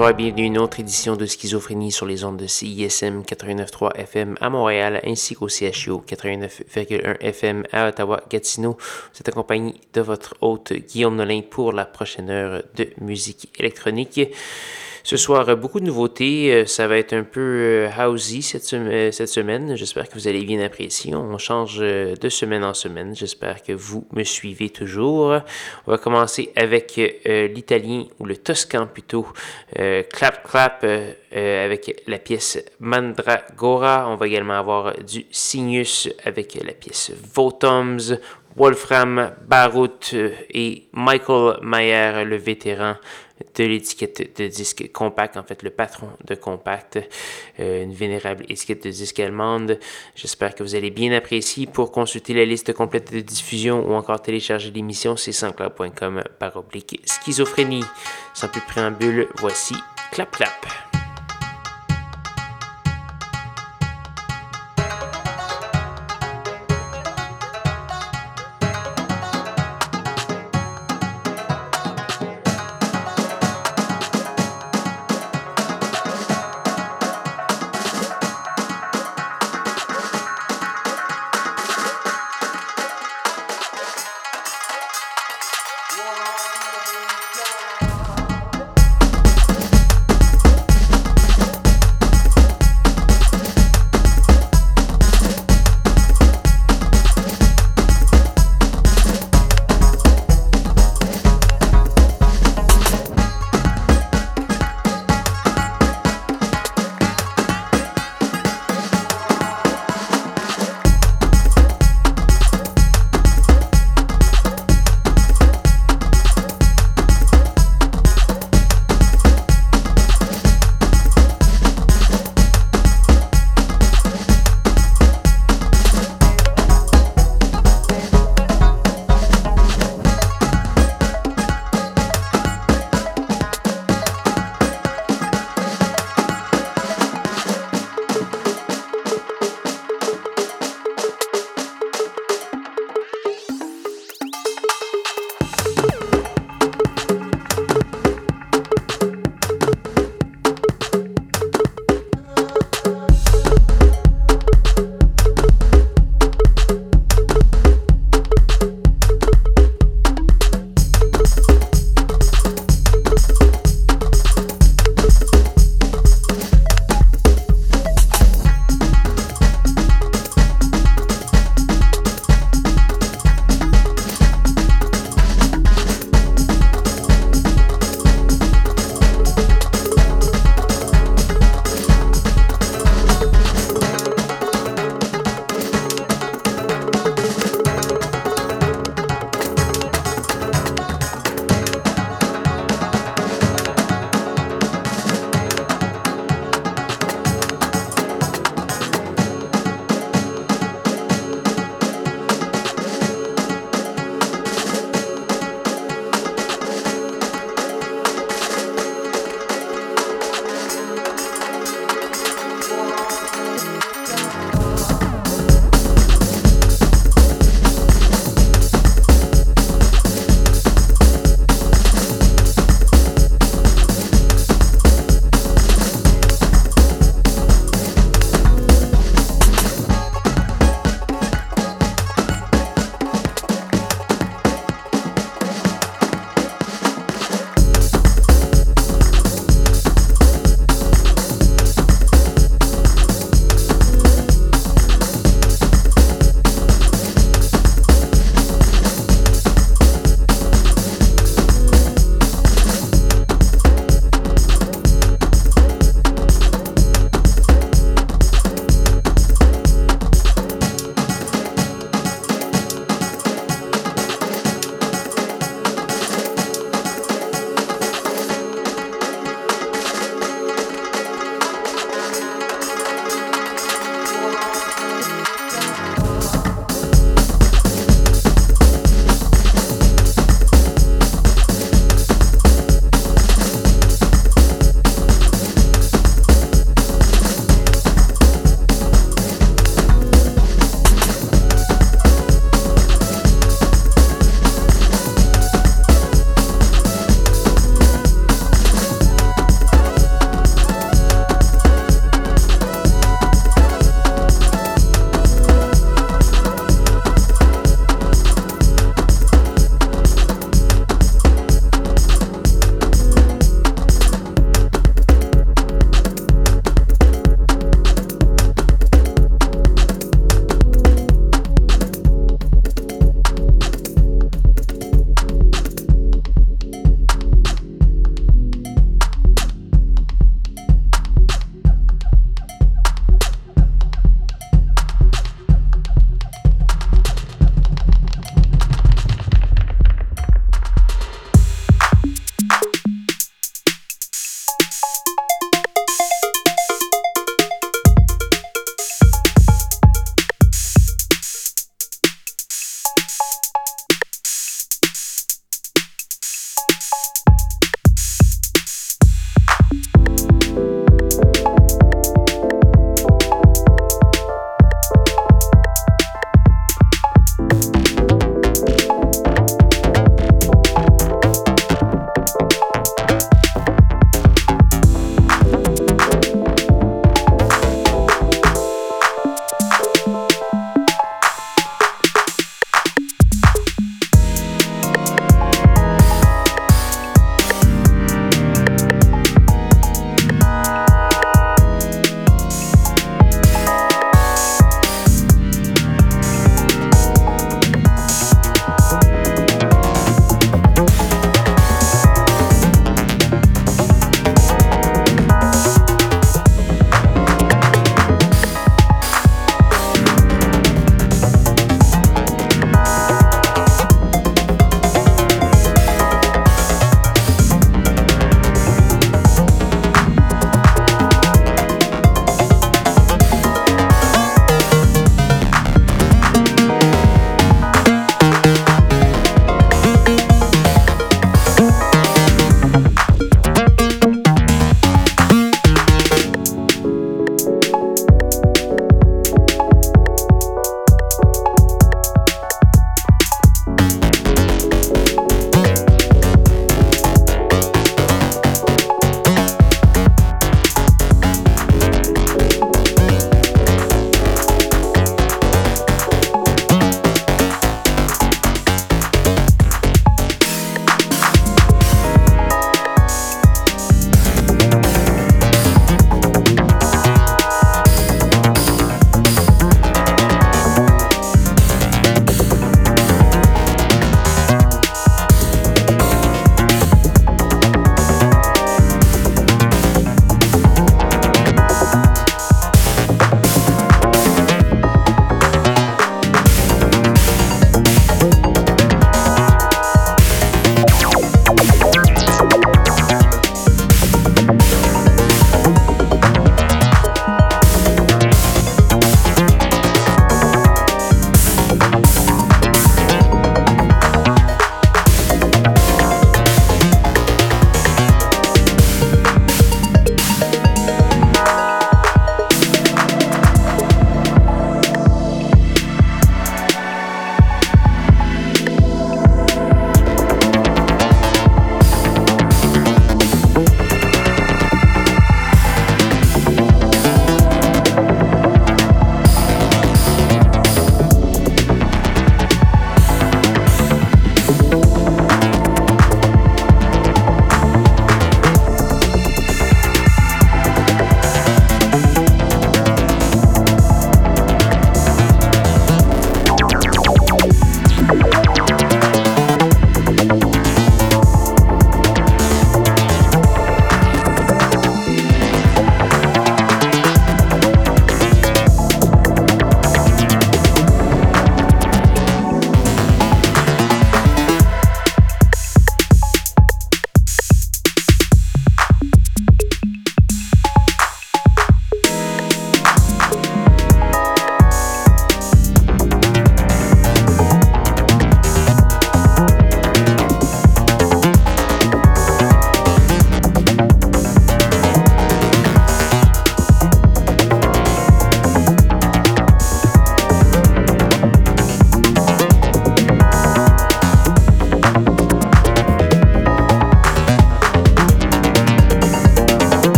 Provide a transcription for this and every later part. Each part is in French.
Bienvenue à une autre édition de Schizophrénie sur les ondes de CISM 89.3 FM à Montréal ainsi qu'au CHU 89.1 FM à Ottawa-Gatineau. Vous êtes accompagné de votre hôte Guillaume Nolin pour la prochaine heure de musique électronique. Ce soir, beaucoup de nouveautés. Euh, ça va être un peu euh, housey cette, semaine. J'espère que vous allez bien apprécier. On change euh, de semaine en semaine. J'espère que vous me suivez toujours. On va commencer avec l'italien ou le toscan plutôt. clap Clap avec la pièce Mandragora. On va également avoir du Signus avec la pièce Votums. Wolfram Barut et Michael Mayer, le vétéran de l'étiquette de disque compact, en fait le patron de compact, euh, une vénérable étiquette de disque allemande. J'espère que vous allez bien apprécier. Pour consulter la liste complète de diffusion ou encore télécharger l'émission, c'est sanscloud.com par oblique schizophrénie. Sans plus de préambule, voici Clap Clap.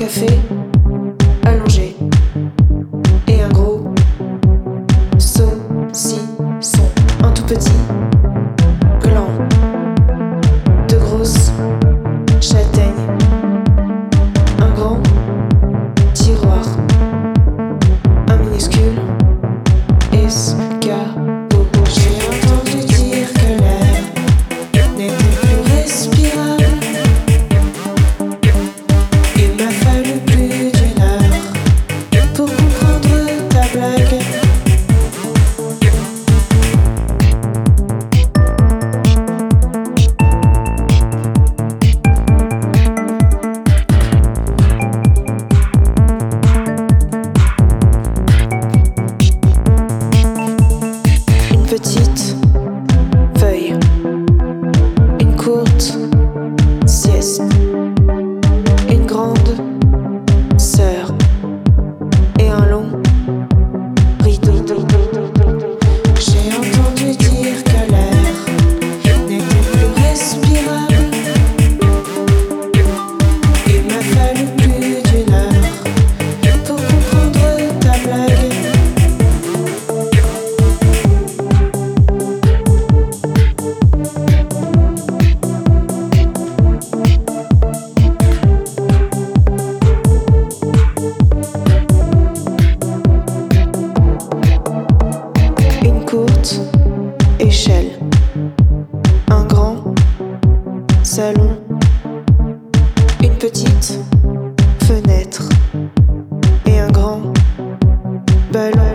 café, allongé. But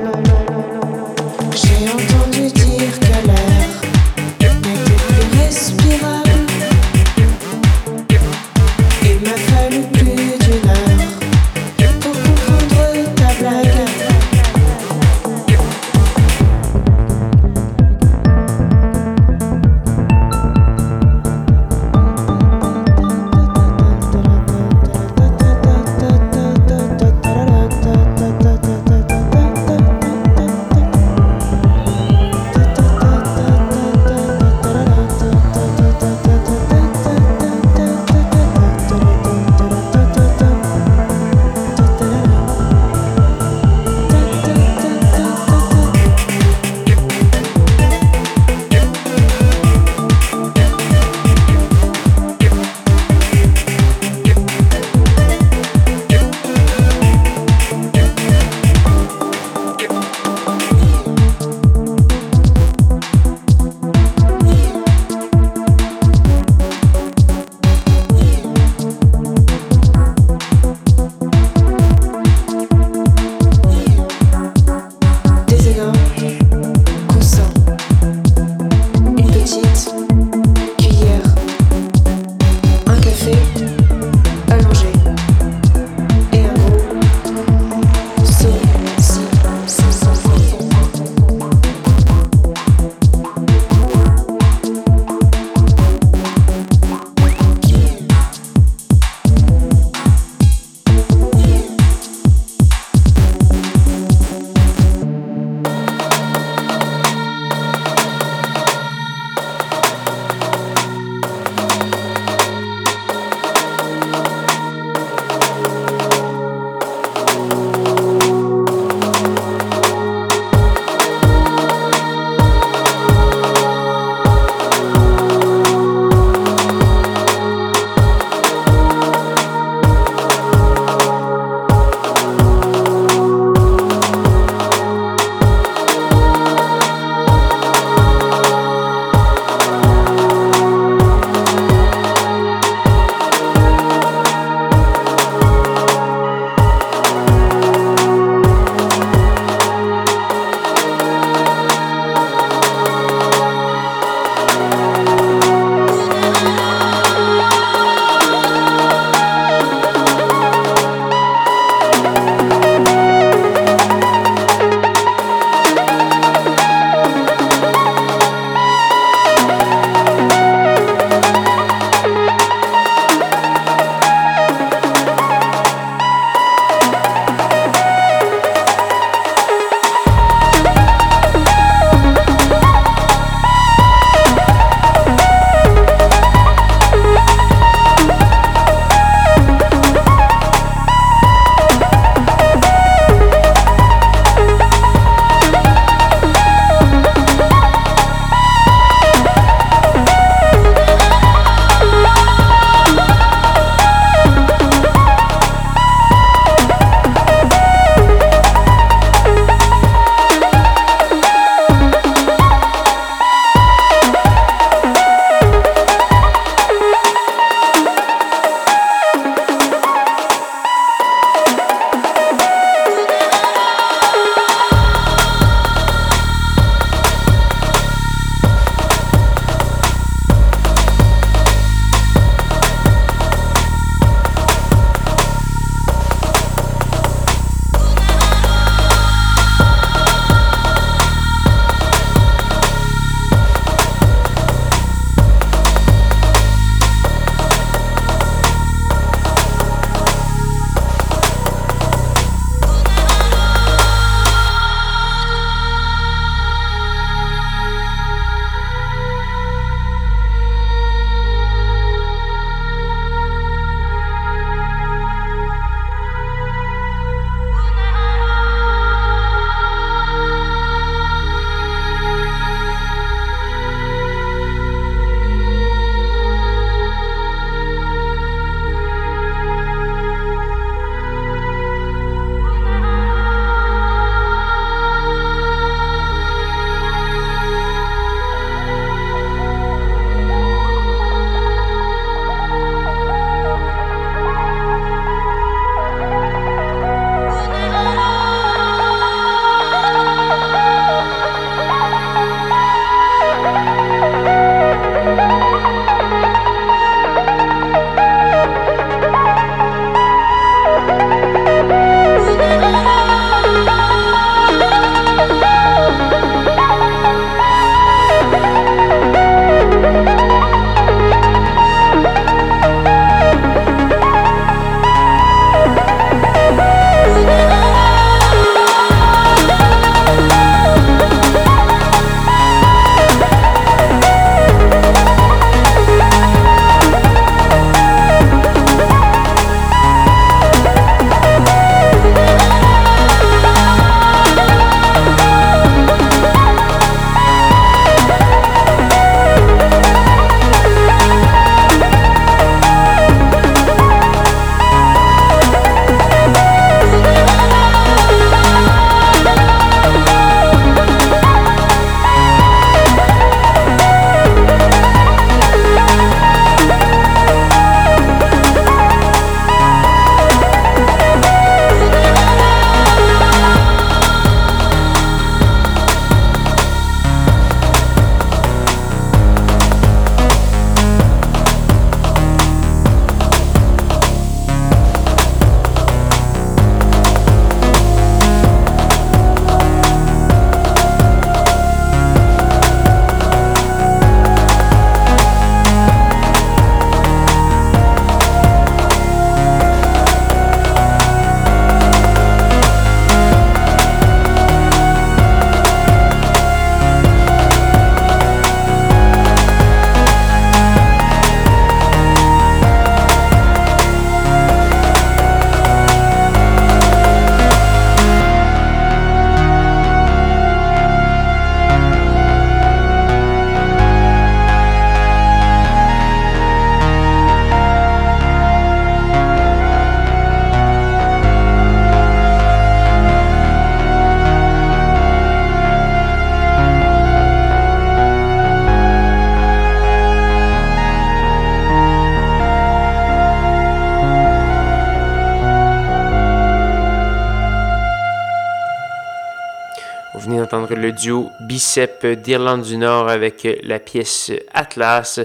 d'entendre le duo Bicep d'Irlande du Nord avec la pièce Atlas.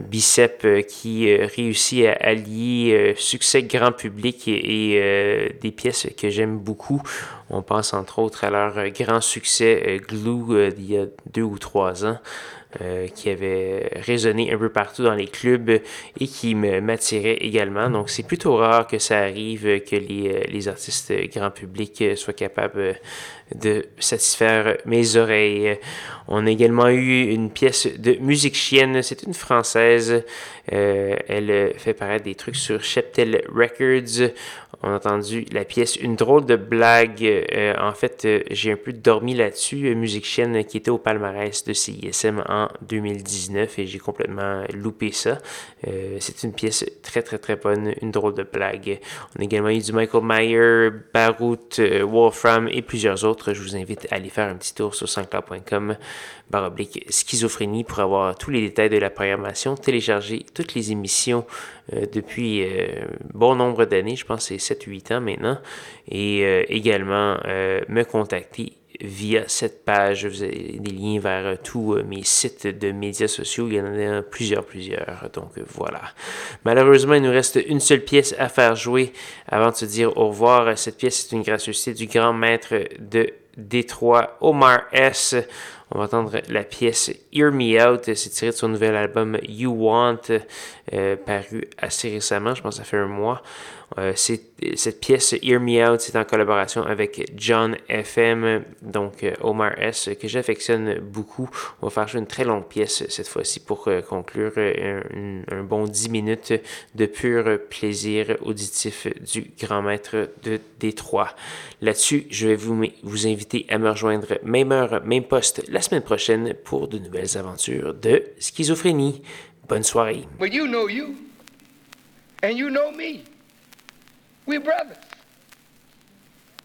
Bicep qui réussit à allier succès grand public et, des pièces que j'aime beaucoup. On pense entre autres à leur grand succès Glue d'il y a deux ou trois ans. Euh, qui avait résonné un peu partout dans les clubs et qui m'attirait également. Donc c'est plutôt rare que ça arrive que les, euh, les artistes grand public soient capables de satisfaire mes oreilles. On a également eu une pièce de musique chienne. C'est une française. Euh, elle fait paraître des trucs sur Cheptel Records. On a entendu la pièce Une drôle de blague. Euh, en fait, euh, j'ai un peu dormi là-dessus. Musique chienne qui était au palmarès de CISM en 2019 et j'ai complètement loupé ça. C'est une pièce très très très bonne. Une drôle de blague. On a également eu du Michael Mayer, Barout, Wolfram et plusieurs autres je vous invite à aller faire un petit tour sur sanscloud.com baroblique schizophrénie pour avoir tous les détails de la programmation, télécharger toutes les émissions euh, depuis euh, bon nombre d'années, je pense que c'est 7-8 ans maintenant, et euh, également me contacter via cette page. Vous avez des liens vers tous mes sites de médias sociaux. Il y en a plusieurs, plusieurs. Donc voilà. Malheureusement, il nous reste une seule pièce à faire jouer avant de se dire au revoir. Cette pièce est une gracieuseté du grand maître de Détroit, Omar S. On va entendre la pièce Hear Me Out. C'est tiré de son nouvel album You Want, euh, paru assez récemment, je pense que ça fait un mois. Euh, cette pièce Hear Me Out, c'est en collaboration avec John FM, donc euh, Omar S, que j'affectionne beaucoup. On va faire une très longue pièce cette fois-ci pour conclure un, bon 10 minutes de pur plaisir auditif du grand maître de Détroit. Là-dessus, je vais vous, vous inviter à me rejoindre même heure, même poste la semaine prochaine pour de nouvelles aventures de schizophrénie. Bonne soirée. Well, you know you, and you know me. We're brothers.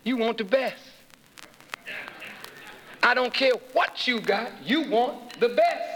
You want the best. I don't care what you got, you want the best.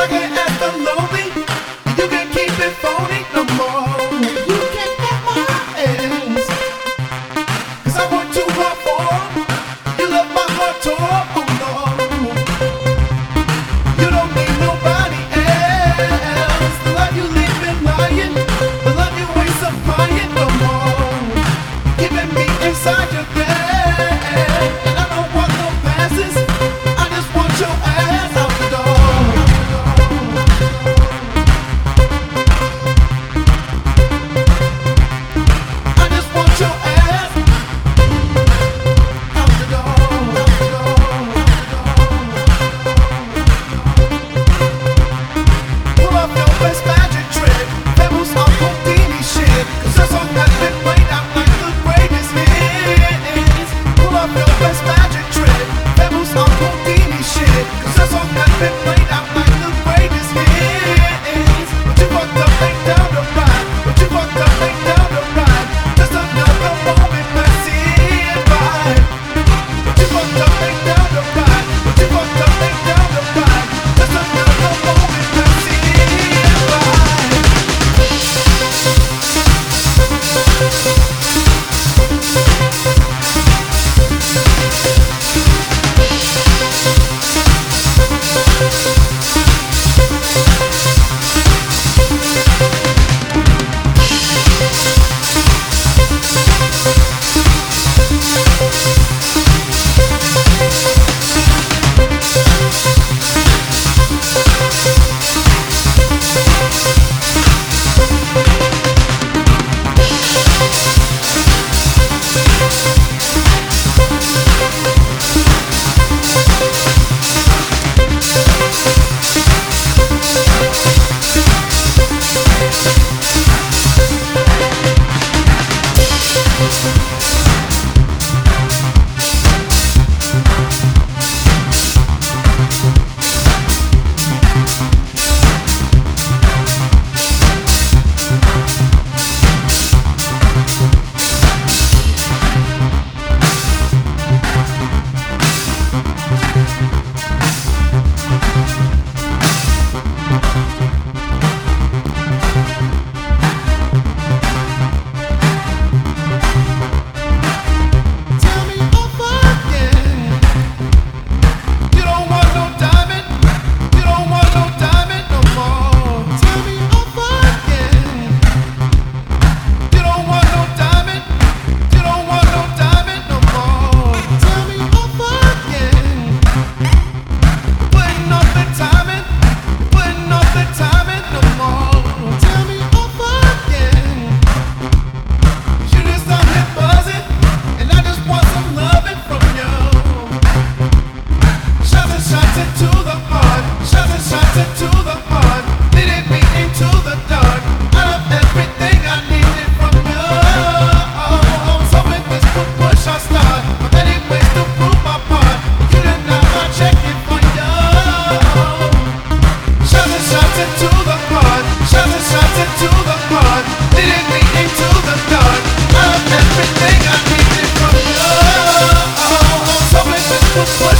Looking at the lonely What's